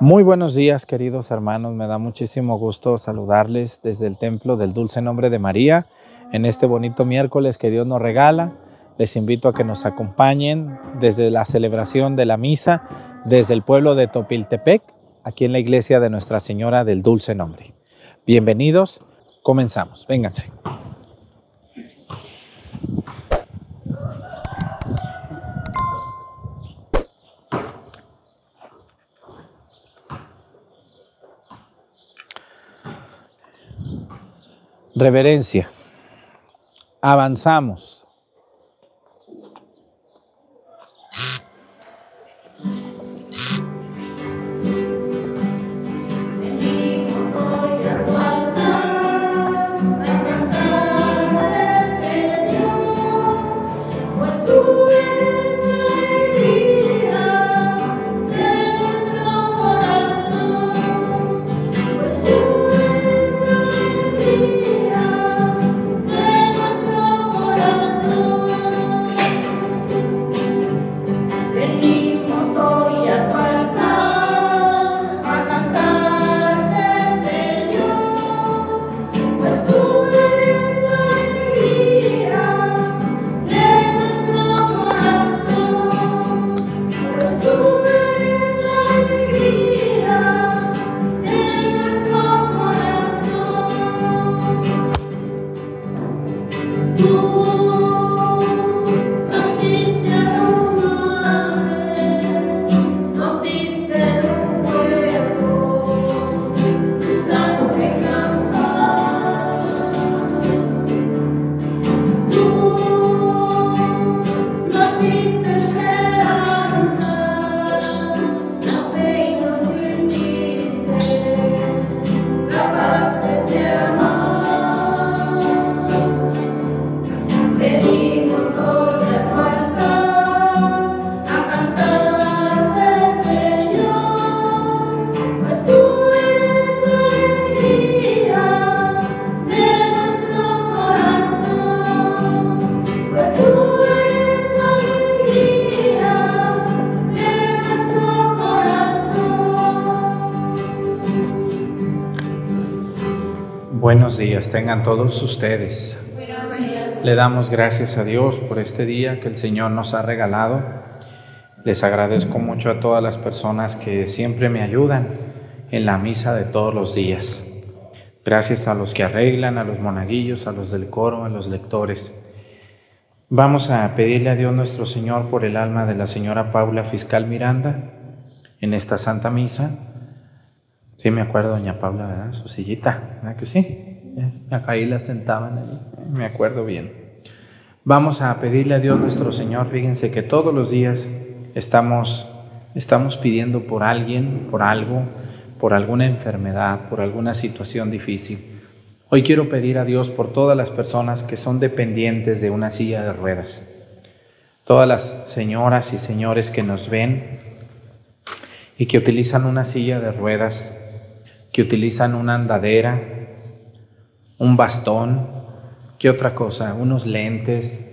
Muy buenos días, queridos hermanos. Me da muchísimo gusto saludarles desde el templo del Dulce Nombre de María en este bonito miércoles que Dios nos regala. Les invito a que nos acompañen desde la celebración de la misa desde el pueblo de Topiltepec, aquí en la iglesia de Nuestra Señora del Dulce Nombre. Bienvenidos, comenzamos. Vénganse. Reverencia. Avanzamos. Buenos tengan todos ustedes. Le damos gracias a Dios por este día que el Señor nos ha regalado. Les agradezco mucho a todas las personas que siempre me ayudan en la misa de todos los días. Gracias a los que arreglan, a los monaguillos, a los del coro, a los lectores. Vamos a pedirle a Dios nuestro Señor por el alma de la señora Paula Fiscal Miranda en esta Santa Misa Sí, me acuerdo, doña Paula, ¿verdad? Su sillita, ¿verdad que sí? Ahí la sentaban, me acuerdo bien. Vamos a pedirle a Dios nuestro Señor, fíjense que todos los días estamos, estamos pidiendo por alguien, por algo, por alguna enfermedad, por alguna situación difícil. Hoy quiero pedir a Dios por todas las personas que son dependientes de una silla de ruedas. Todas las señoras y señores que nos ven y que utilizan una silla de ruedas que utilizan una andadera, un bastón, ¿qué otra cosa? Unos lentes,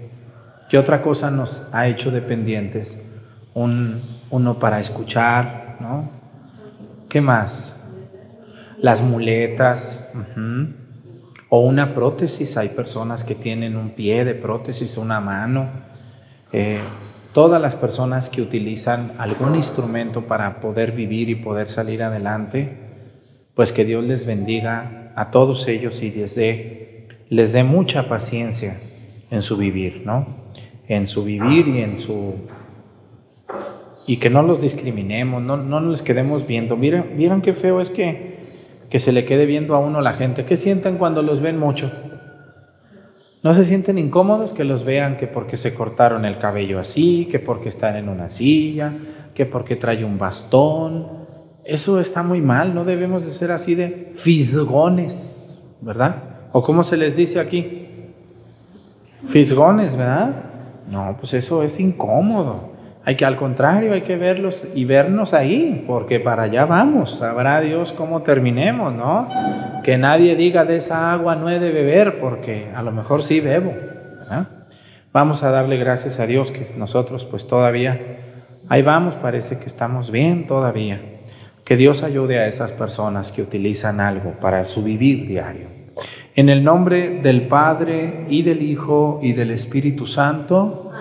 ¿qué otra cosa nos ha hecho dependientes? Un, uno para escuchar, ¿no? ¿Qué más? Las muletas, o una prótesis, hay personas que tienen un pie de prótesis, una mano. Eh, todas las personas que utilizan algún instrumento para poder vivir y poder salir adelante, pues que Dios les bendiga a todos ellos y les dé, les dé mucha paciencia en su vivir, ¿no? En su vivir y en su... Y que no los discriminemos, no, no les quedemos viendo. ¿Vieron, ¿Vieron qué feo es que, que se le quede viendo a uno la gente? ¿Qué sienten cuando los ven mucho? ¿No se sienten incómodos que los vean que porque se cortaron el cabello así, que porque están en una silla, que porque trae un bastón? Eso está muy mal, no debemos de ser así de fisgones, ¿verdad? ¿O cómo se les dice aquí? Fisgones, ¿verdad? No, pues eso es incómodo. Hay que al contrario, hay que verlos y vernos ahí, porque para allá vamos. Sabrá Dios cómo terminemos, ¿no? Que nadie diga de esa agua no he de beber, porque a lo mejor sí bebo. ¿verdad? Vamos a darle gracias a Dios que nosotros pues todavía, ahí vamos, parece que estamos bien todavía Que Dios ayude a esas personas que utilizan algo para su vivir diario. En el nombre del Padre y del Hijo y del Espíritu Santo.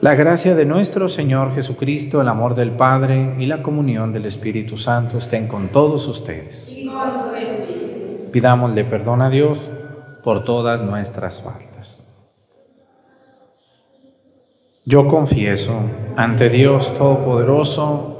La gracia de nuestro Señor Jesucristo, el amor del Padre y la comunión del Espíritu Santo estén con todos ustedes. Pidámosle perdón a Dios por todas nuestras faltas. Yo confieso ante Dios Todopoderoso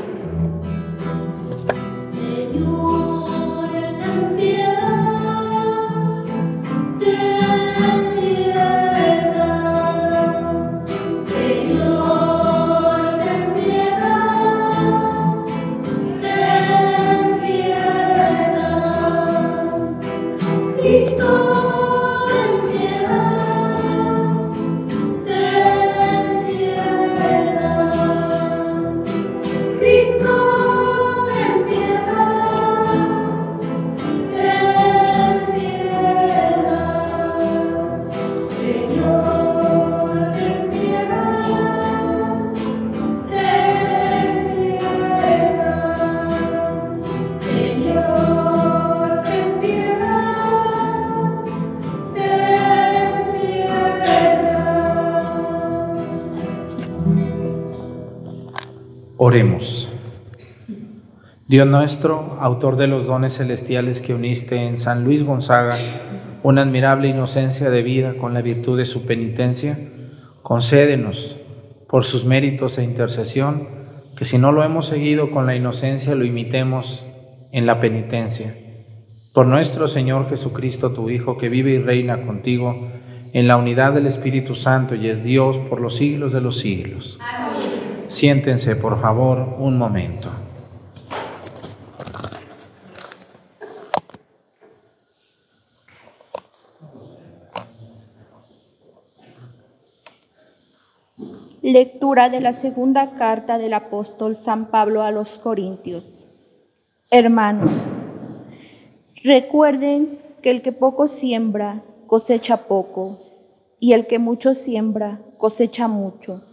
Dios nuestro, autor de los dones celestiales que uniste en San Luis Gonzaga, una admirable inocencia de vida con la virtud de su penitencia, concédenos, por sus méritos e intercesión, que si no lo hemos seguido con la inocencia, lo imitemos en la penitencia. Por nuestro Señor Jesucristo, tu Hijo, que vive y reina contigo en la unidad del Espíritu Santo y es Dios por los siglos de los siglos. Amén. Siéntense, por favor, un momento. Lectura de la segunda carta del apóstol San Pablo a los Corintios. Hermanos, recuerden que el que poco siembra, cosecha poco, y el que mucho siembra, cosecha mucho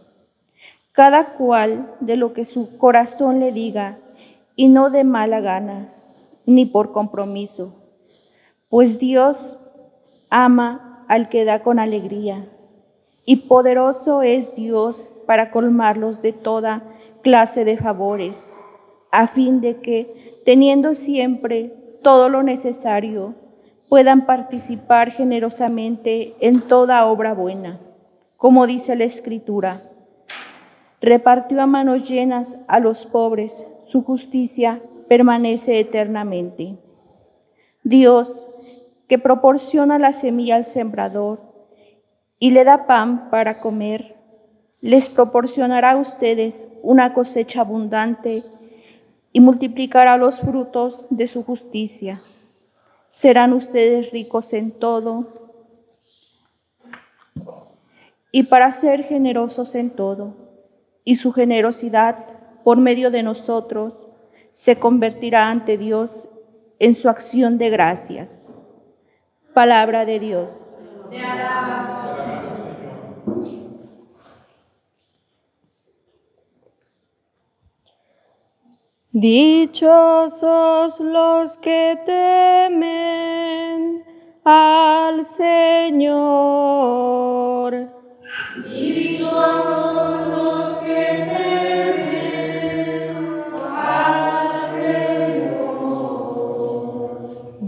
cada cual de lo que su corazón le diga, y no de mala gana, ni por compromiso, pues Dios ama al que da con alegría, y poderoso es Dios para colmarlos de toda clase de favores, a fin de que, teniendo siempre todo lo necesario, puedan participar generosamente en toda obra buena, como dice la Escritura repartió a manos llenas a los pobres, su justicia permanece eternamente. Dios, que proporciona la semilla al sembrador y le da pan para comer, les proporcionará a ustedes una cosecha abundante y multiplicará los frutos de su justicia. Serán ustedes ricos en todo y para ser generosos en todo y su generosidad por medio de nosotros se convertirá ante Dios en su acción de gracias. Palabra de Dios. Dichosos los que temen al Señor. Dichosos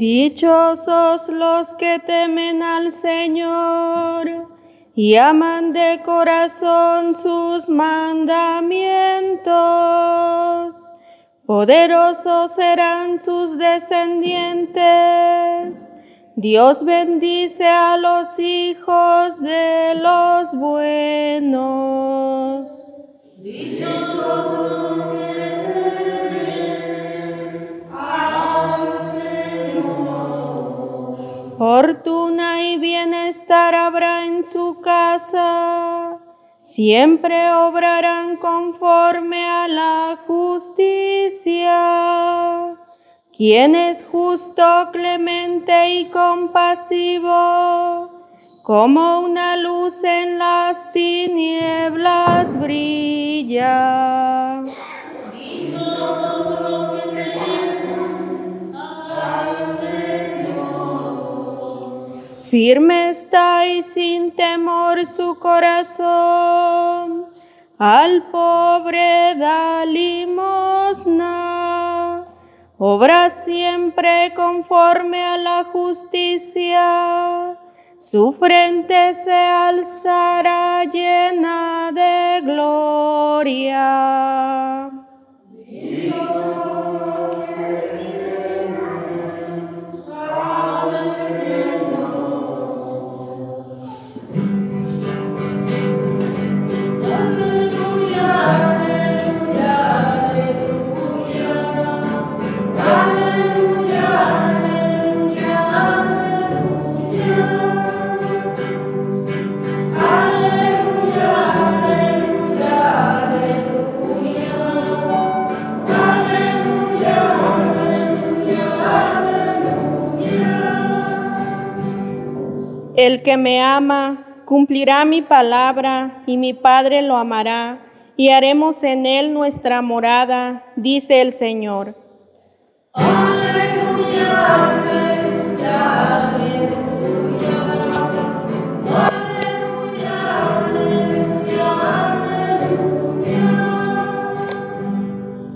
Dichosos los que temen al Señor y aman de corazón sus mandamientos. Poderosos serán sus descendientes. Dios bendice a los hijos de los buenos. Dichosos los que Fortuna y bienestar habrá en su casa. Siempre obrarán conforme a la justicia. Quien es justo, clemente y compasivo, como una luz en las tinieblas brilla. Firme está y sin temor su corazón, al pobre da limosna. Obra siempre conforme a la justicia, su frente se alzará llena de gloria. Que me ama cumplirá mi palabra y mi Padre lo amará y haremos en él nuestra morada, dice el Señor.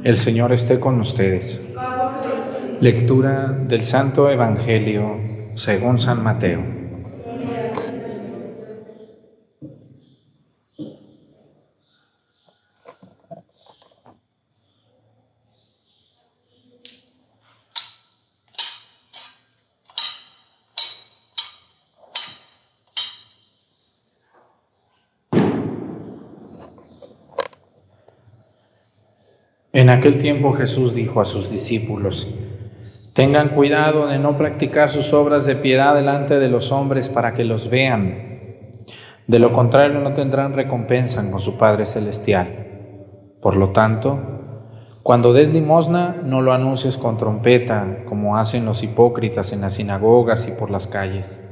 El Señor esté con ustedes. Lectura del Santo Evangelio según San Mateo. En aquel tiempo Jesús dijo a sus discípulos, Tengan cuidado de no practicar sus obras de piedad delante de los hombres para que los vean. De lo contrario no tendrán recompensa con su Padre Celestial. Por lo tanto, cuando des limosna, no lo anuncies con trompeta, como hacen los hipócritas en las sinagogas y por las calles,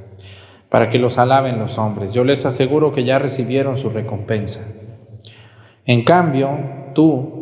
para que los alaben los hombres. Yo les aseguro que ya recibieron su recompensa. En cambio, tú,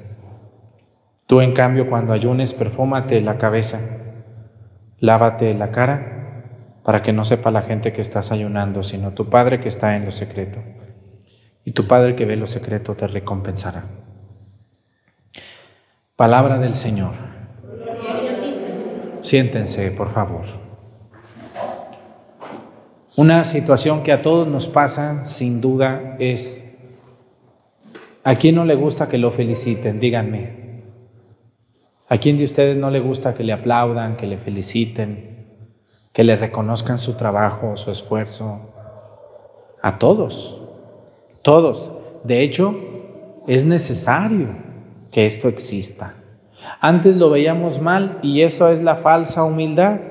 Tú, en cambio, cuando ayunes, perfúmate la cabeza, lávate la cara, para que no sepa la gente que estás ayunando, sino tu Padre que está en lo secreto. Y tu Padre que ve lo secreto te recompensará. Palabra del Señor. Siéntense, por favor. Una situación que a todos nos pasa, sin duda, es, ¿a quién no le gusta que lo feliciten? Díganme. ¿A quién de ustedes no le gusta que le aplaudan, que le feliciten, que le reconozcan su trabajo, su esfuerzo? A todos, todos. De hecho, es necesario que esto exista. Antes lo veíamos mal y eso es la falsa humildad.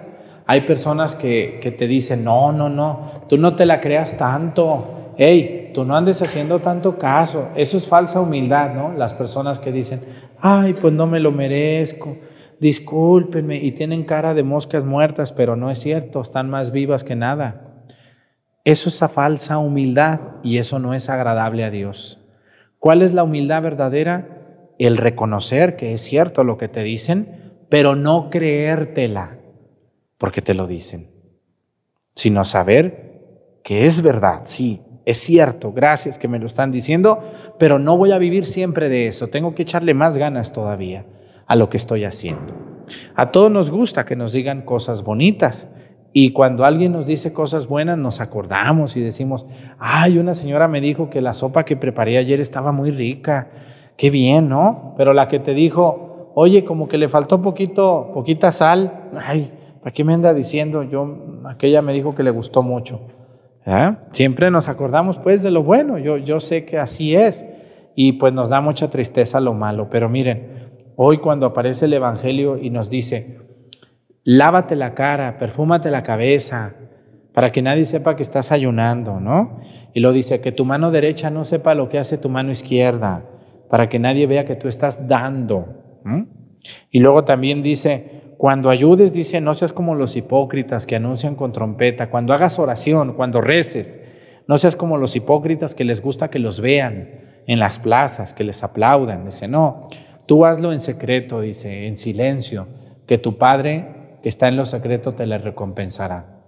Hay personas que, que te dicen, no, no, no, tú no te la creas tanto. Hey, tú no andes haciendo tanto caso. Eso es falsa humildad, ¿no? Las personas que dicen, ay, pues no me lo merezco, discúlpenme, y tienen cara de moscas muertas, pero no es cierto, están más vivas que nada. Eso es falsa humildad y eso no es agradable a Dios. ¿Cuál es la humildad verdadera? el reconocer que es cierto lo que te dicen, pero no creértela porque te lo dicen, sino saber que es verdad, sí, es cierto, gracias que me lo están diciendo, pero no voy a vivir siempre de eso, tengo que echarle más ganas todavía a lo que estoy haciendo. A todos nos gusta que nos digan cosas bonitas, y cuando alguien nos dice cosas buenas, nos acordamos y decimos, ay, una señora me dijo que la sopa que preparé ayer estaba muy rica, qué bien, ¿no? Pero la que te dijo, oye, como que le faltó poquito, poquita sal, ay, ¿para qué me anda diciendo? Yo, aquella me dijo que le gustó mucho. Siempre nos acordamos pues de lo bueno, yo, yo sé que así es y pues nos da mucha tristeza lo malo, pero miren, hoy cuando aparece el Evangelio y nos dice, lávate la cara, perfúmate la cabeza, para que nadie sepa que estás ayunando, ¿no? Y lo dice, que tu mano derecha no sepa lo que hace tu mano izquierda, para que nadie vea que tú estás dando. Y luego también dice, cuando ayudes, dice, no seas como los hipócritas que anuncian con trompeta, cuando hagas oración, cuando reces, no seas como los hipócritas que les gusta que los vean en las plazas, que les aplaudan. Dice, no, tú hazlo en secreto, dice, en silencio, que tu Padre que está en lo secreto te le recompensará.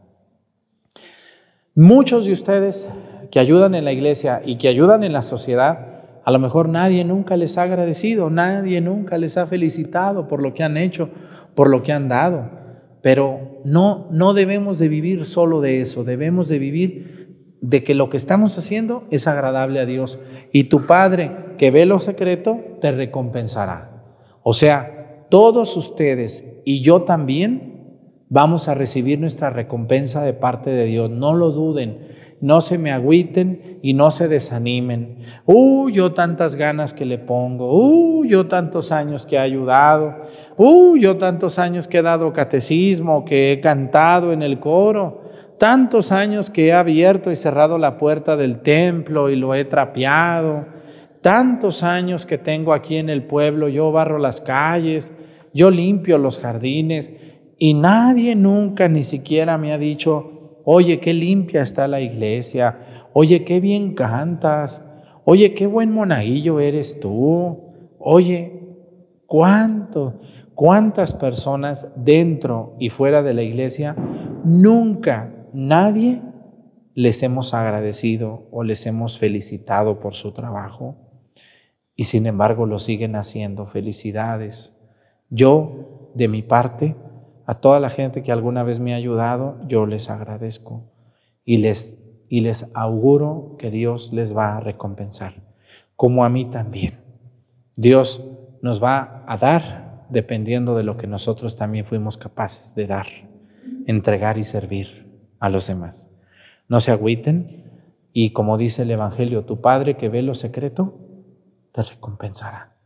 Muchos de ustedes que ayudan en la iglesia y que ayudan en la sociedad, a lo mejor nadie nunca les ha agradecido, nadie nunca les ha felicitado por lo que han hecho, por lo que han dado. Pero no, no debemos de vivir solo de eso, debemos de vivir de que lo que estamos haciendo es agradable a Dios. Y tu Padre que ve lo secreto te recompensará. O sea, todos ustedes y yo también vamos a recibir nuestra recompensa de parte de Dios. No lo duden, no se me agüiten y no se desanimen. Uh, yo tantas ganas que le pongo. Uh, yo tantos años que he ayudado. Uh, yo tantos años que he dado catecismo, que he cantado en el coro. Tantos años que he abierto y cerrado la puerta del templo y lo he trapeado tantos años que tengo aquí en el pueblo, yo barro las calles, yo limpio los jardines y nadie nunca ni siquiera me ha dicho, oye, qué limpia está la iglesia, oye, qué bien cantas, oye, qué buen monaguillo eres tú, oye, cuánto, cuántas personas dentro y fuera de la iglesia nunca nadie les hemos agradecido o les hemos felicitado por su trabajo y sin embargo lo siguen haciendo. Felicidades. Yo, de mi parte, a toda la gente que alguna vez me ha ayudado, yo les agradezco y les, y les auguro que Dios les va a recompensar, como a mí también. Dios nos va a dar dependiendo de lo que nosotros también fuimos capaces de dar, entregar y servir a los demás. No se agüiten y como dice el Evangelio, tu Padre que ve lo secreto, te recompensará.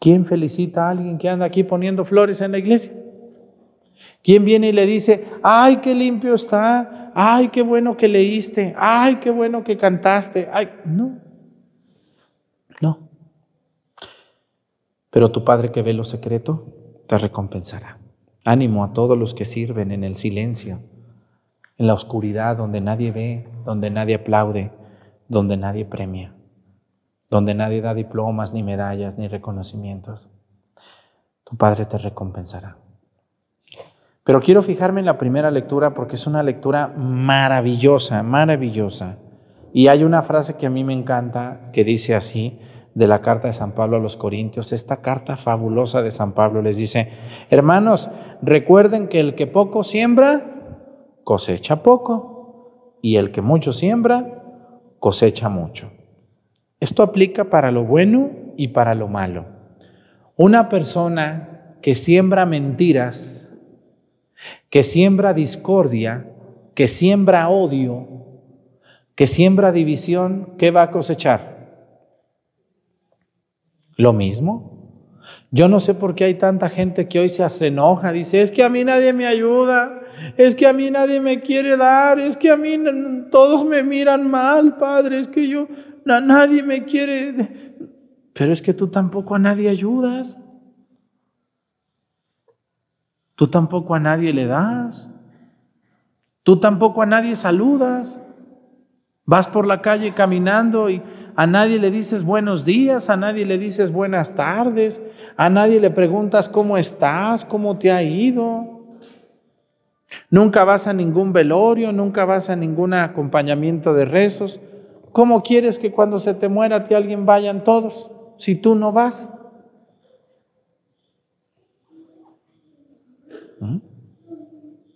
¿Quién felicita a alguien que anda aquí poniendo flores en la iglesia? ¿Quién viene y le dice, ay, qué limpio está, ay, qué bueno que leíste, ay, qué bueno que cantaste? Ay, no, no. Pero tu Padre que ve lo secreto, te recompensará. Ánimo a todos los que sirven en el silencio, en la oscuridad, donde nadie ve, donde nadie aplaude, donde nadie premia donde nadie da diplomas, ni medallas, ni reconocimientos. Tu Padre te recompensará. Pero quiero fijarme en la primera lectura porque es una lectura maravillosa, maravillosa. Y hay una frase que a mí me encanta que dice así de la carta de San Pablo a los Corintios, esta carta fabulosa de San Pablo les dice, hermanos, recuerden que el que poco siembra, cosecha poco, y el que mucho siembra, cosecha mucho. Esto aplica para lo bueno y para lo malo. Una persona que siembra mentiras, que siembra discordia, que siembra odio, que siembra división, ¿qué va a cosechar? Lo mismo. Yo no sé por qué hay tanta gente que hoy se enoja, dice, es que a mí nadie me ayuda, es que a mí nadie me quiere dar, es que a mí todos me miran mal, Padre, es que yo, nadie me quiere. Pero es que tú tampoco a nadie ayudas. Tú tampoco a nadie le das. Tú tampoco a nadie saludas. Vas por la calle caminando y a nadie le dices buenos días, a nadie le dices buenas tardes, a nadie le preguntas cómo estás, cómo te ha ido. Nunca vas a ningún velorio, nunca vas a ningún acompañamiento de rezos. ¿Cómo quieres que cuando se te muera a ti alguien vayan todos si tú no vas?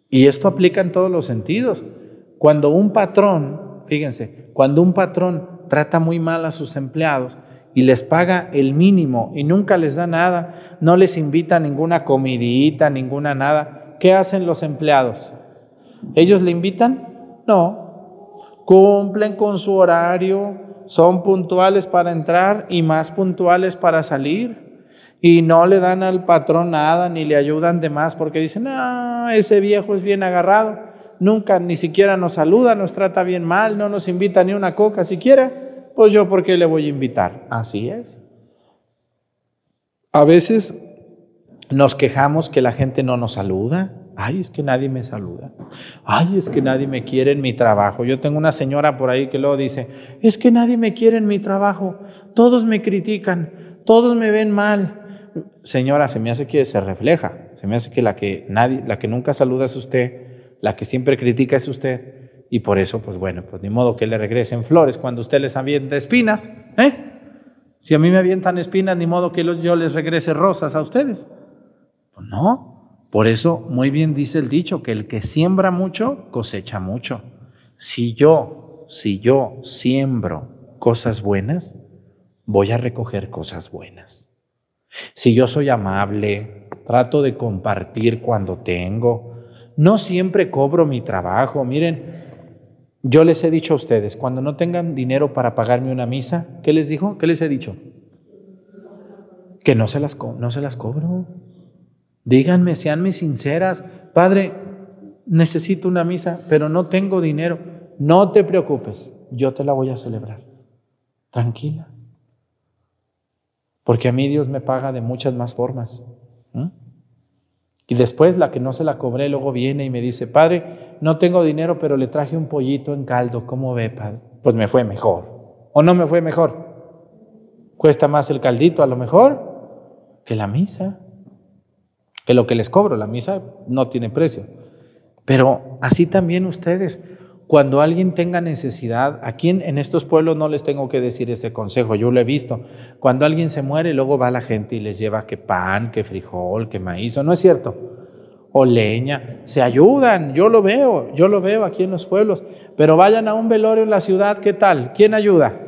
Y esto aplica en todos los sentidos. Cuando un patrón Fíjense, cuando un patrón trata muy mal a sus empleados y les paga el mínimo y nunca les da nada, no les invita ninguna comidita, ninguna nada, ¿qué hacen los empleados? ¿Ellos le invitan? No. Cumplen con su horario, son puntuales para entrar y más puntuales para salir. Y no le dan al patrón nada ni le ayudan de más porque dicen, ah, ese viejo es bien agarrado nunca ni siquiera nos saluda, nos trata bien mal, no nos invita ni una coca siquiera, pues yo por qué le voy a invitar. Así es. A veces nos quejamos que la gente no nos saluda. Ay, es que nadie me saluda. Ay, es que nadie me quiere en mi trabajo. Yo tengo una señora por ahí que luego dice, es que nadie me quiere en mi trabajo. Todos me critican, todos me ven mal. Señora, se me hace que se refleja. Se me hace que la que nadie, la que nunca saluda es usted la que siempre critica es usted. Y por eso, pues bueno, pues ni modo que le regresen flores cuando usted les avienta espinas. ¿eh? Si a mí me avientan espinas, ni modo que yo les regrese rosas a ustedes. Pues no. Por eso, muy bien dice el dicho, que el que siembra mucho, cosecha mucho. Si yo, si yo siembro cosas buenas, voy a recoger cosas buenas. Si yo soy amable, trato de compartir cuando tengo, no siempre cobro mi trabajo. Miren, yo les he dicho a ustedes, cuando no tengan dinero para pagarme una misa, ¿qué les dijo? ¿Qué les he dicho? Que no se las, no se las cobro. Díganme, seanme sinceras. Padre, necesito una misa, pero no tengo dinero. No te preocupes, yo te la voy a celebrar. Tranquila. Porque a mí Dios me paga de muchas más formas. Y después la que no se la cobré luego viene y me dice, padre, no tengo dinero, pero le traje un pollito en caldo. ¿Cómo ve, padre? Pues me fue mejor. ¿O no me fue mejor? Cuesta más el caldito a lo mejor que la misa. Que lo que les cobro, la misa no tiene precio. Pero así también ustedes, cuando alguien tenga necesidad, aquí en, en, estos pueblos no les tengo que decir ese consejo, yo lo he visto. Cuando alguien se muere, luego va la gente y les lleva que pan, que frijol, que maíz, ¿no es cierto? O leña, se ayudan, yo lo veo, yo lo veo aquí en los pueblos. Pero vayan a un velorio en la ciudad, ¿qué tal? ¿Quién ayuda?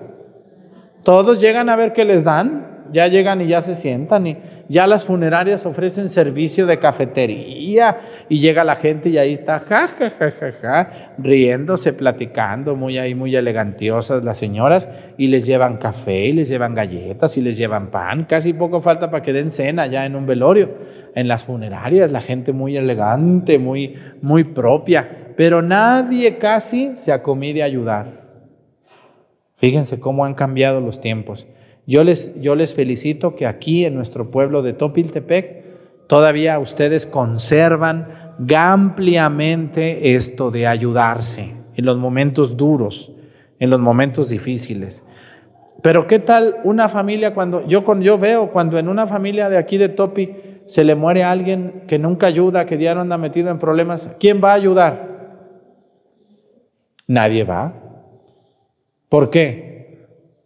Todos llegan a ver qué les dan ya llegan y ya se sientan y ya las funerarias ofrecen servicio de cafetería y llega la gente y ahí está, ja, ja, ja, ja, ja, riéndose, platicando, muy ahí, muy elegantiosas las señoras y les llevan café y les llevan galletas y les llevan pan, casi poco falta para que den cena ya en un velorio, en las funerarias, la gente muy elegante, muy, muy propia, pero nadie casi se acomide a ayudar. Fíjense cómo han cambiado los tiempos. Yo les, felicito que aquí en nuestro pueblo de Topiltepec todavía ustedes conservan ampliamente esto de ayudarse en los momentos duros, en los momentos difíciles. Pero ¿qué tal una familia cuando yo, yo veo cuando en una familia de aquí de Topi se le muere alguien que nunca ayuda, que ya no anda metido en problemas, ¿quién va a ayudar? Nadie va. ¿Por qué?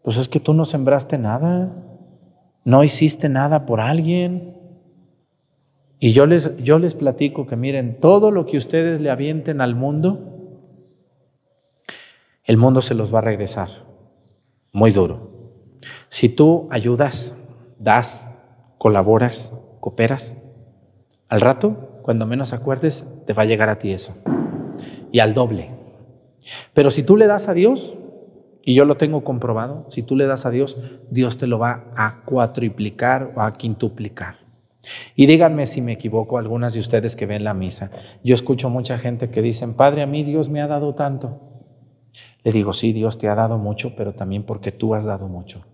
Pues es que tú no sembraste nada, no hiciste nada por alguien. Y yo les, yo les platico que miren, todo lo que ustedes le avienten al mundo, el mundo se los va a regresar. Muy duro. Si tú ayudas, das, colaboras, cooperas, al rato, cuando menos acuerdes, te va a llegar a ti eso. Y al doble. Pero si tú le das a Dios, y yo lo tengo comprobado. Si tú le das a Dios, Dios te lo va a cuatriplicar o a quintuplicar. Y díganme si me equivoco, algunas de ustedes que ven la misa. Yo escucho mucha gente que dicen, Padre, a mí Dios me ha dado tanto. Le digo, sí, Dios te ha dado mucho, pero también porque tú has dado mucho.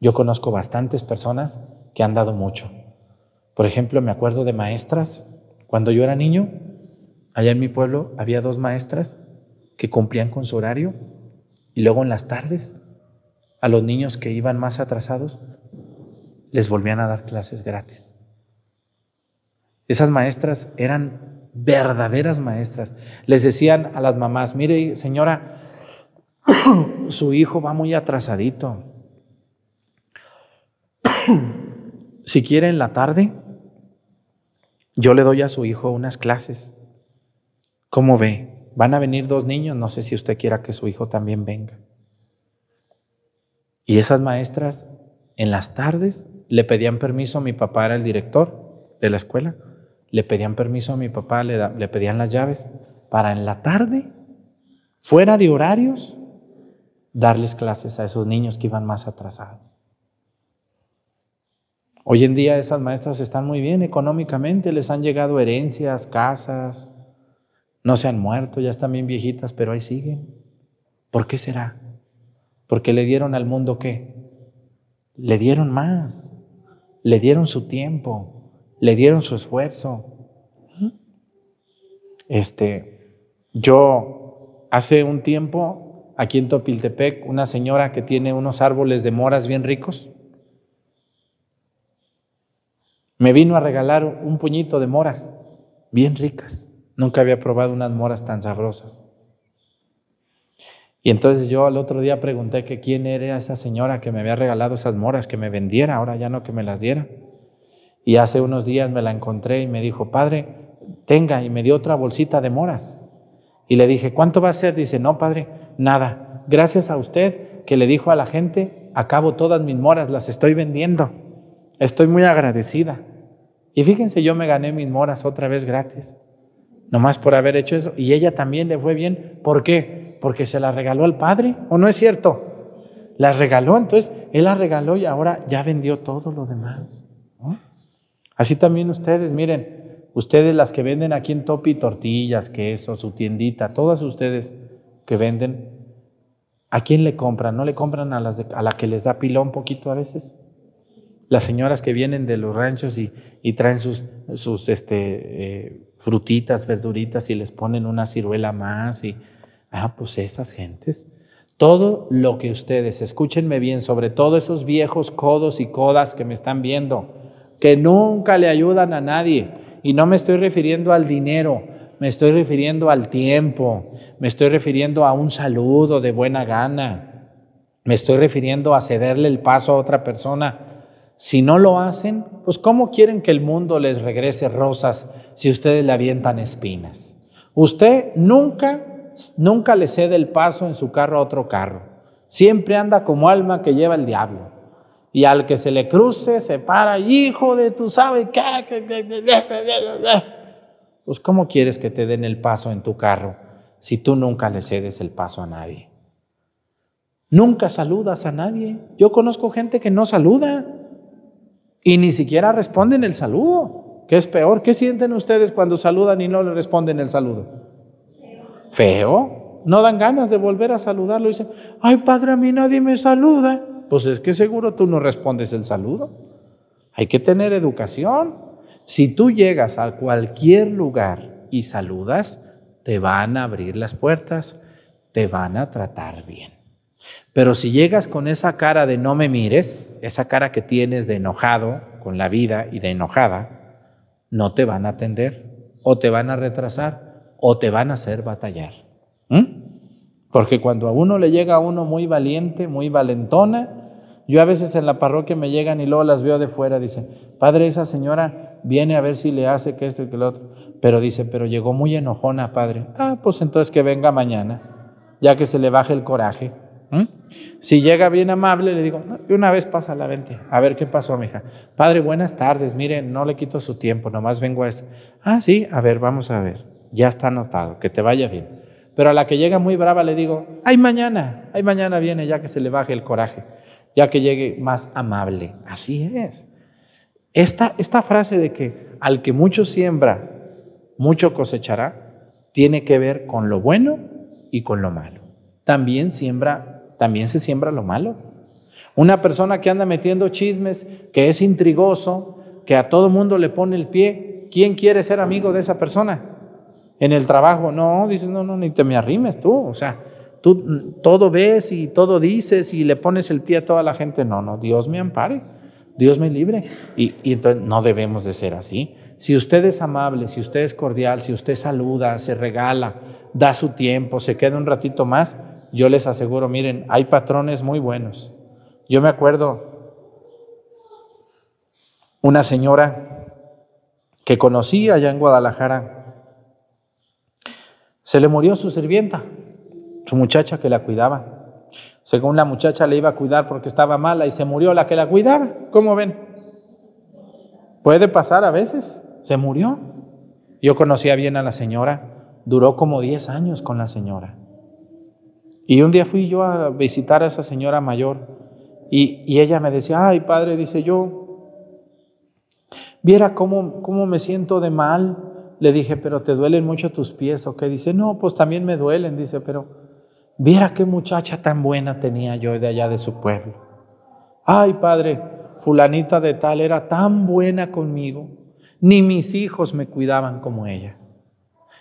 Yo conozco bastantes personas que han dado mucho. Por ejemplo, me acuerdo de maestras. Cuando yo era niño, allá en mi pueblo había dos maestras que cumplían con su horario Y luego en las tardes, a los niños que iban más atrasados, les volvían a dar clases gratis. Esas maestras eran verdaderas maestras. Les decían a las mamás, mire señora, su hijo va muy atrasadito. si quiere en la tarde, yo le doy a su hijo unas clases. ¿Cómo ve? Van a venir dos niños, no sé si usted quiera que su hijo también venga. Y esas maestras en las tardes le pedían permiso, a mi papá era el director de la escuela, le pedían permiso a mi papá, le, le pedían las llaves para en la tarde, fuera de horarios, darles clases a esos niños que iban más atrasados. Hoy en día esas maestras están muy bien económicamente, les han llegado herencias, casas, no se han muerto, ya están bien viejitas, pero ahí siguen. ¿Por qué será? Porque le dieron al mundo qué? Le dieron más, le dieron su tiempo, le dieron su esfuerzo. Este, yo hace un tiempo aquí en Topiltepec, una señora que tiene unos árboles de moras bien ricos, me vino a regalar un puñito de moras, bien ricas. Nunca había probado unas moras tan sabrosas. Y entonces yo al otro día pregunté que quién era esa señora que me había regalado esas moras, que me vendiera, ahora ya no que me las diera. Y hace unos días me la encontré y me dijo, padre, tenga, y me dio otra bolsita de moras. Y le dije, ¿cuánto va a ser? Dice, no, padre, nada. Gracias a usted que le dijo a la gente, acabo todas mis moras, las estoy vendiendo. Estoy muy agradecida. Y fíjense, yo me gané mis moras otra vez gratis, nomás por haber hecho eso. Y ella también le fue bien. ¿Por qué? Porque se la regaló al padre, ¿o no es cierto? Las regaló, entonces él la regaló y ahora ya vendió todo lo demás. Así también ustedes, miren, ustedes las que venden aquí en Topi tortillas, queso, su tiendita, todas ustedes que venden, ¿a quién le compran? ¿No le compran a, las a la que les da pilón poquito a veces? Las señoras que vienen de los ranchos y, traen sus, este, eh, frutitas, verduritas y les ponen una ciruela más y, ah, pues esas gentes. Todo lo que ustedes, escúchenme bien, sobre todo esos viejos codos y codas que me están viendo, que nunca le ayudan a nadie. Y no me estoy refiriendo al dinero, me estoy refiriendo al tiempo, me estoy refiriendo a un saludo de buena gana, me estoy refiriendo a cederle el paso a otra persona si no lo hacen, pues ¿cómo quieren que el mundo les regrese rosas si ustedes le avientan espinas? Usted nunca, nunca le cede el paso en su carro a otro carro. Siempre anda como alma que lleva el diablo. Y al que se le cruce, se para, hijo de tú sabes qué. Pues ¿cómo quieres que te den el paso en tu carro si tú nunca le cedes el paso a nadie? Nunca saludas a nadie. Yo conozco gente que no saluda. Y ni siquiera responden el saludo, ¿Qué es peor. ¿Qué sienten ustedes cuando saludan y no le responden el saludo? Feo. No dan ganas de volver a saludarlo. Dicen, ay padre, a mí nadie me saluda. Pues es que seguro tú no respondes el saludo. Hay que tener educación. Si tú llegas a cualquier lugar y saludas, te van a abrir las puertas, te van a tratar bien. Pero si llegas con esa cara de no me mires, esa cara que tienes de enojado con la vida y de enojada, no te van a atender o te van a retrasar o te van a hacer batallar. Porque cuando a uno le llega a uno muy valiente, muy valentona, yo a veces en la parroquia me llegan y luego las veo de fuera, dicen, padre, esa señora viene a ver si le hace que esto y que lo otro. Pero dice, pero llegó muy enojona, padre. Ah, pues entonces que venga mañana, ya que se le baje el coraje. Si llega bien amable, le digo, una vez pasa la vente, a ver qué pasó, mija. Padre, buenas tardes, mire, no le quito su tiempo, nomás vengo a esto. Ah, sí, a ver, vamos a ver, ya está anotado, que te vaya bien. Pero a la que llega muy brava le digo, ay, mañana, ay, mañana viene ya que se le baje el coraje, ya que llegue más amable. Así es. Esta, esta frase de que al que mucho siembra, mucho cosechará, tiene que ver con lo bueno y con lo malo. También siembra también se siembra lo malo. Una persona que anda metiendo chismes, que es intrigoso, que a todo mundo le pone el pie, ¿quién quiere ser amigo de esa persona? En el trabajo, no, dice, no, no, ni te me arrimes tú, o sea, tú todo ves y todo dices y le pones el pie a toda la gente. No, no, Dios me ampare, Dios me libre. Y, y entonces no debemos de ser así. Si usted es amable, si usted es cordial, si usted saluda, se regala, da su tiempo, se queda un ratito más, yo les aseguro, miren, hay patrones muy buenos. Yo me acuerdo una señora que conocí allá en Guadalajara, se le murió su sirvienta, su muchacha que la cuidaba. Según la muchacha le iba a cuidar porque estaba mala y se murió la que la cuidaba. ¿Cómo ven? Puede pasar a veces. Se murió. Yo conocía bien a la señora. Duró como 10 años con la señora. Y un día fui yo a visitar a esa señora mayor y, ella me decía, ay padre, dice yo, viera cómo, cómo me siento de mal. Le dije, pero te duelen mucho tus pies o qué? Dice, no, pues también me duelen. Dice, pero viera qué muchacha tan buena tenía yo de allá de su pueblo. Ay padre, fulanita de tal era tan buena conmigo. Ni mis hijos me cuidaban como ella.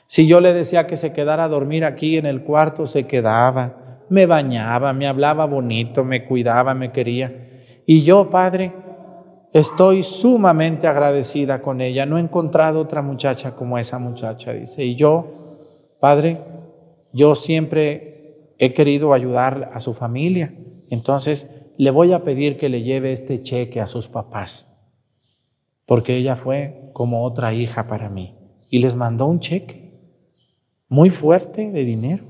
Si yo le decía que se quedara a dormir aquí en el cuarto, se quedaba, me bañaba, me hablaba bonito, me cuidaba, me quería. Y yo, Padre, estoy sumamente agradecida con ella. No he encontrado otra muchacha como esa muchacha, dice. Y yo, Padre, yo siempre he querido ayudar a su familia. Entonces, le voy a pedir que le lleve este cheque a sus papás porque ella fue como otra hija para mí. Y les mandó un cheque muy fuerte de dinero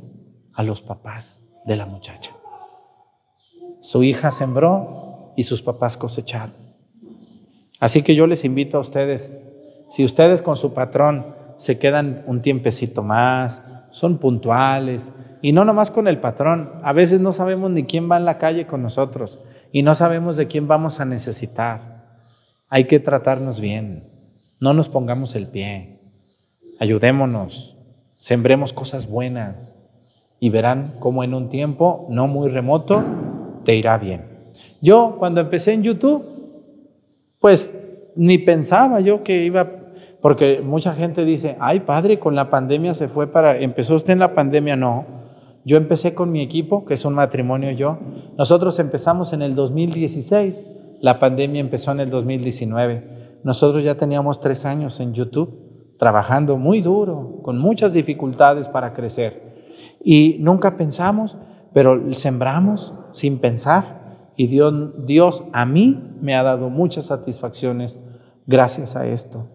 a los papás de la muchacha. Su hija sembró y sus papás cosecharon. Así que yo les invito a ustedes, si ustedes con su patrón se quedan un tiempecito más, son puntuales, y no nomás con el patrón, a veces no sabemos ni quién va en la calle con nosotros y no sabemos de quién vamos a necesitar. Hay que tratarnos bien. No nos pongamos el pie. Ayudémonos. Sembremos cosas buenas. Y verán cómo en un tiempo no muy remoto te irá bien. Yo cuando empecé en YouTube, pues ni pensaba yo que iba, porque mucha gente dice, ay padre, con la pandemia se fue para, empezó usted en la pandemia, no. Yo empecé con mi equipo, que es un matrimonio yo. Nosotros empezamos en el 2016 la pandemia empezó en el 2019. Nosotros ya teníamos tres años en YouTube, trabajando muy duro, con muchas dificultades para crecer. Y nunca pensamos, pero sembramos sin pensar. Y Dios, Dios a mí me ha dado muchas satisfacciones gracias a esto,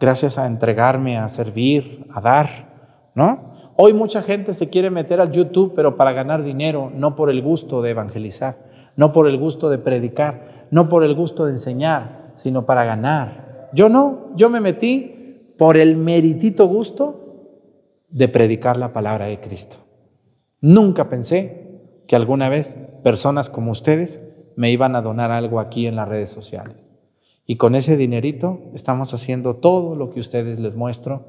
gracias a entregarme, a servir, a dar, ¿no? Hoy mucha gente se quiere meter al YouTube, pero para ganar dinero, no por el gusto de evangelizar, no por el gusto de predicar, no por el gusto de enseñar, sino para ganar. Yo no, yo me metí por el meritito gusto de predicar la palabra de Cristo. Nunca pensé que alguna vez personas como ustedes me iban a donar algo aquí en las redes sociales. Y con ese dinerito estamos haciendo todo lo que ustedes les muestro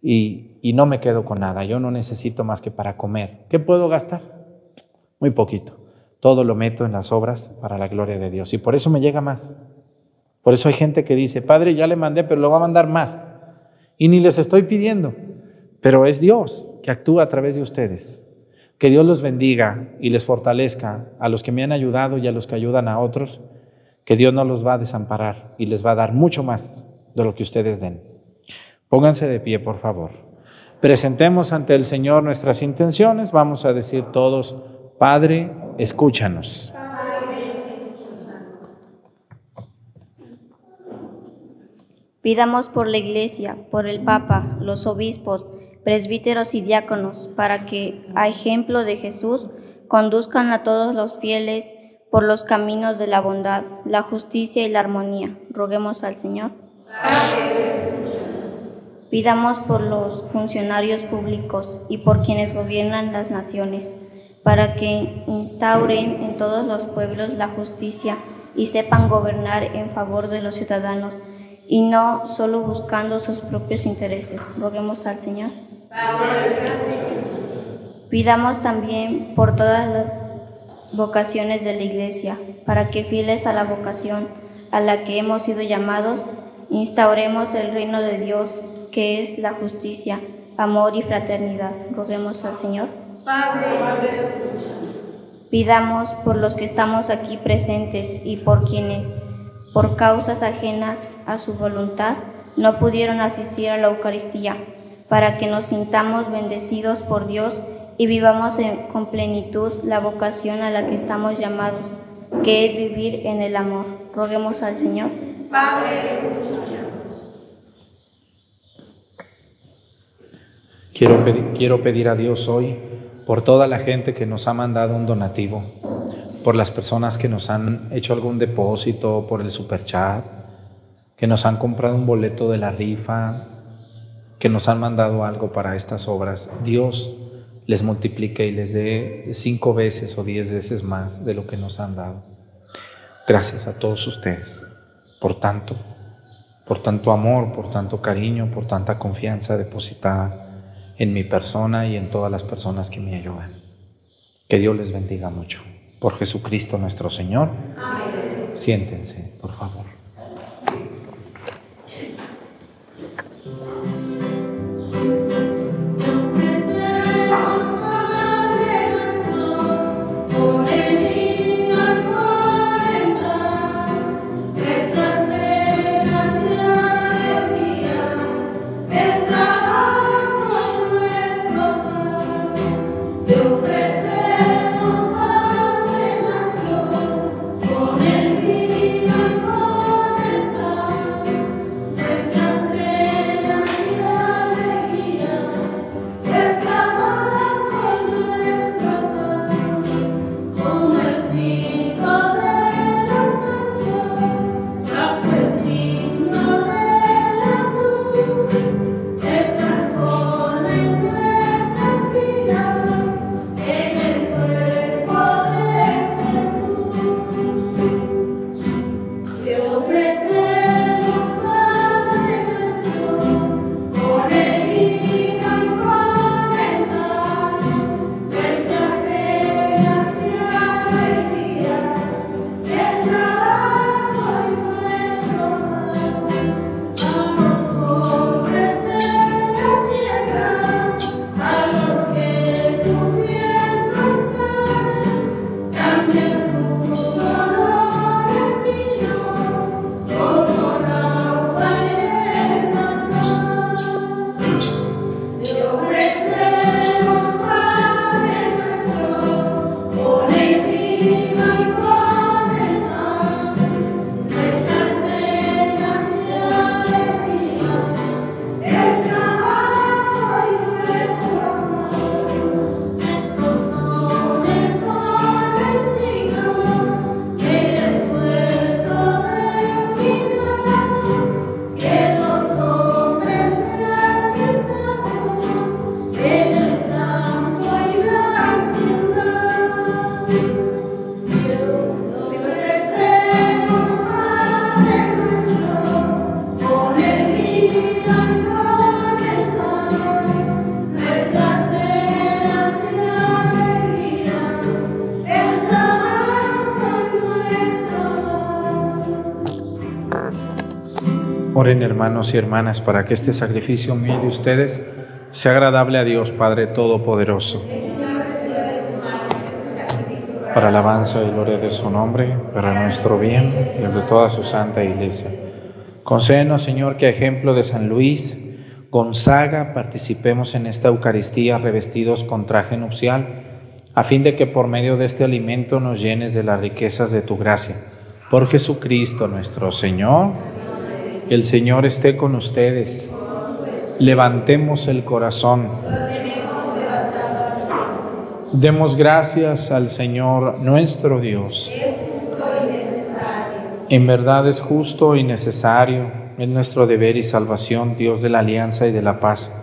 y, y no me quedo con nada. Yo no necesito más que para comer. ¿Qué puedo gastar? Muy poquito todo lo meto en las obras para la gloria de Dios. Y por eso me llega más. Por eso hay gente que dice, Padre, ya le mandé, pero lo va a mandar más. Y ni les estoy pidiendo, pero es Dios que actúa a través de ustedes. Que Dios los bendiga y les fortalezca a los que me han ayudado y a los que ayudan a otros, que Dios no los va a desamparar y les va a dar mucho más de lo que ustedes den. Pónganse de pie, por favor. Presentemos ante el Señor nuestras intenciones. Vamos a decir todos, Padre, escúchanos. Pidamos por la Iglesia, por el Papa, los obispos, presbíteros y diáconos, para que, a ejemplo de Jesús, conduzcan a todos los fieles por los caminos de la bondad, la justicia y la armonía. Roguemos al Señor. Pidamos por los funcionarios públicos y por quienes gobiernan las naciones para que instauren en todos los pueblos la justicia y sepan gobernar en favor de los ciudadanos y no solo buscando sus propios intereses. Roguemos al Señor. Pidamos también por todas las vocaciones de la Iglesia, para que fieles a la vocación a la que hemos sido llamados, instauremos el reino de Dios, que es la justicia, amor y fraternidad. Roguemos al Señor. Pidamos por los que estamos aquí presentes y por quienes, por causas ajenas a su voluntad, no pudieron asistir a la Eucaristía, para que nos sintamos bendecidos por Dios y vivamos con plenitud la vocación a la que estamos llamados, que es vivir en el amor. Roguemos al Señor. Padre, quiero pedir, quiero pedir a Dios hoy por toda la gente que nos ha mandado un donativo, por las personas que nos han hecho algún depósito, por el superchat, que nos han comprado un boleto de la rifa, que nos han mandado algo para estas obras. Dios les multiplique y les dé cinco veces o diez veces más de lo que nos han dado. Gracias a todos ustedes por tanto, por tanto amor, por tanto cariño, por tanta confianza depositada en mi persona y en todas las personas que me ayudan. Que Dios les bendiga mucho. Por Jesucristo nuestro Señor. Siéntense, por favor. Hermanos y hermanas para que este sacrificio mío de ustedes sea agradable a Dios Padre Todopoderoso. Para alabanza y gloria de su nombre, para nuestro bien y el de toda su santa iglesia. Concédenos, Señor, que a ejemplo de San Luis Gonzaga participemos en esta Eucaristía revestidos con traje nupcial, a fin de que por medio de este alimento nos llenes de las riquezas de tu gracia. Por Jesucristo nuestro Señor. El Señor esté con ustedes. Levantemos el corazón. Demos gracias al Señor nuestro Dios. En verdad es justo y necesario, es nuestro deber y salvación, Dios de la alianza y de la paz.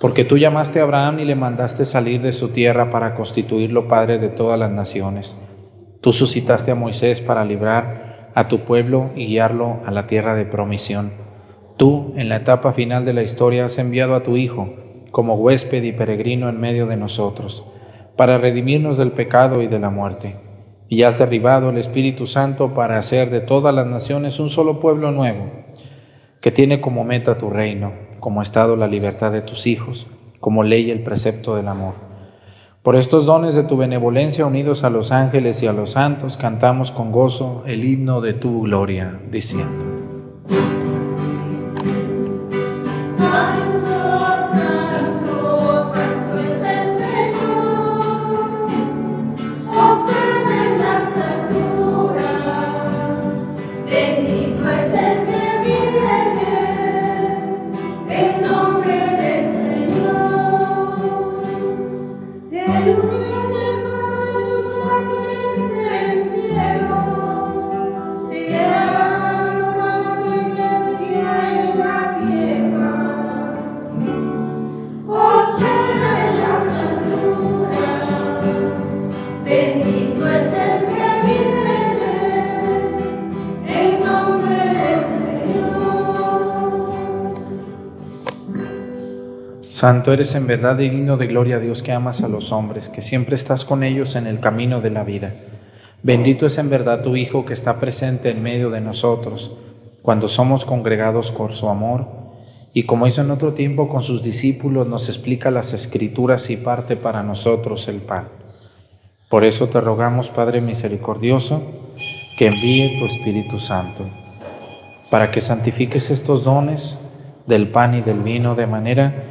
Porque tú llamaste a Abraham y le mandaste salir de su tierra para constituirlo Padre de todas las naciones. Tú suscitaste a Moisés para librar a tu pueblo y guiarlo a la tierra de promisión. Tú, en la etapa final de la historia, has enviado a tu Hijo como huésped y peregrino en medio de nosotros, para redimirnos del pecado y de la muerte. Y has derribado el Espíritu Santo para hacer de todas las naciones un solo pueblo nuevo, que tiene como meta tu reino, como estado la libertad de tus hijos, como ley el precepto del amor. Por estos dones de tu benevolencia unidos a los ángeles y a los santos, cantamos con gozo el himno de tu gloria, diciendo. Santo eres en verdad digno de gloria Dios que amas a los hombres, que siempre estás con ellos en el camino de la vida. Bendito es en verdad tu Hijo que está presente en medio de nosotros, cuando somos congregados por su amor, y como hizo en otro tiempo con sus discípulos, nos explica las escrituras y parte para nosotros el pan. Por eso te rogamos, Padre misericordioso, que envíe tu Espíritu Santo, para que santifiques estos dones del pan y del vino de manera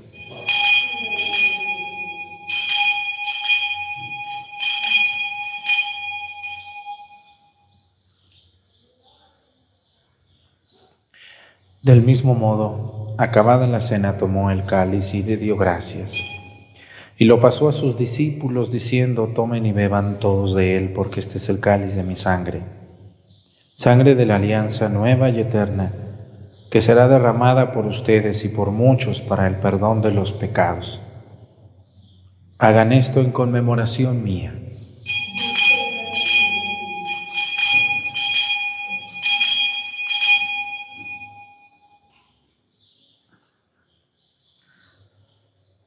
Del mismo modo, acabada la cena, tomó el cáliz y le dio gracias. Y lo pasó a sus discípulos diciendo, tomen y beban todos de él, porque este es el cáliz de mi sangre, sangre de la alianza nueva y eterna, que será derramada por ustedes y por muchos para el perdón de los pecados. Hagan esto en conmemoración mía.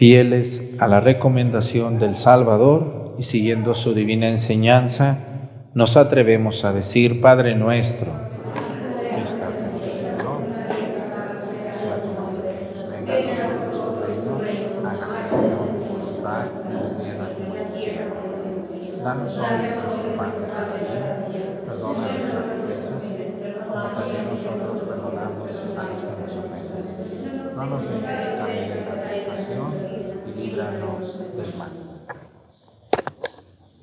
fieles a la recomendación del Salvador y siguiendo su divina enseñanza, nos atrevemos a decir, Padre nuestro, Danos hoy nuestro pan de cada día, perdona nuestras ofensas, como también nosotros perdonamos a los que nos ofenden. No nos dejes caer en la tentación y líbranos del mal.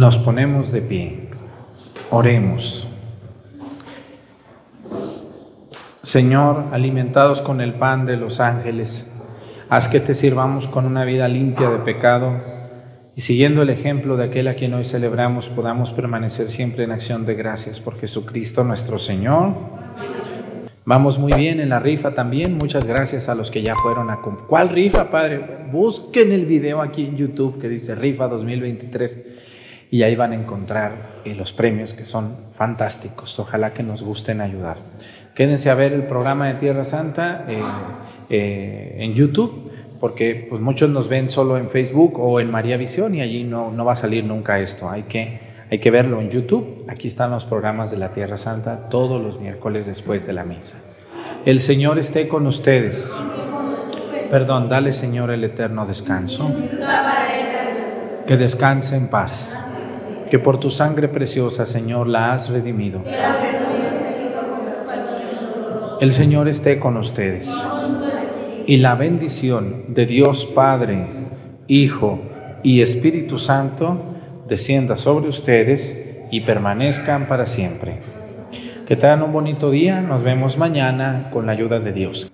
Nos ponemos de pie. Oremos. Señor, alimentados con el pan de los ángeles, haz que te sirvamos con una vida limpia de pecado y siguiendo el ejemplo de aquel a quien hoy celebramos, podamos permanecer siempre en acción de gracias por Jesucristo nuestro Señor. Vamos muy bien en la rifa también. Muchas gracias a los que ya fueron a... ¿Cuál rifa, Padre? Busquen el video aquí en YouTube que dice Rifa 2023 y ahí van a encontrar eh, los premios que son fantásticos. Ojalá que nos gusten ayudar. Quédense a ver el programa de Tierra Santa eh, eh, en YouTube, porque pues, muchos nos ven solo en Facebook o en María Visión y allí no, no va a salir nunca esto. Hay que, hay que verlo en YouTube. Aquí están los programas de la Tierra Santa todos los miércoles después de la misa. El Señor esté con ustedes. Perdón, dale Señor el eterno descanso Que descanse en paz. Que por tu sangre preciosa, Señor, la has redimido. El Señor esté con ustedes. Y la bendición de Dios Padre, Hijo y Espíritu Santo descienda sobre ustedes y permanezcan para siempre. Que tengan un bonito día. Nos vemos mañana con la ayuda de Dios.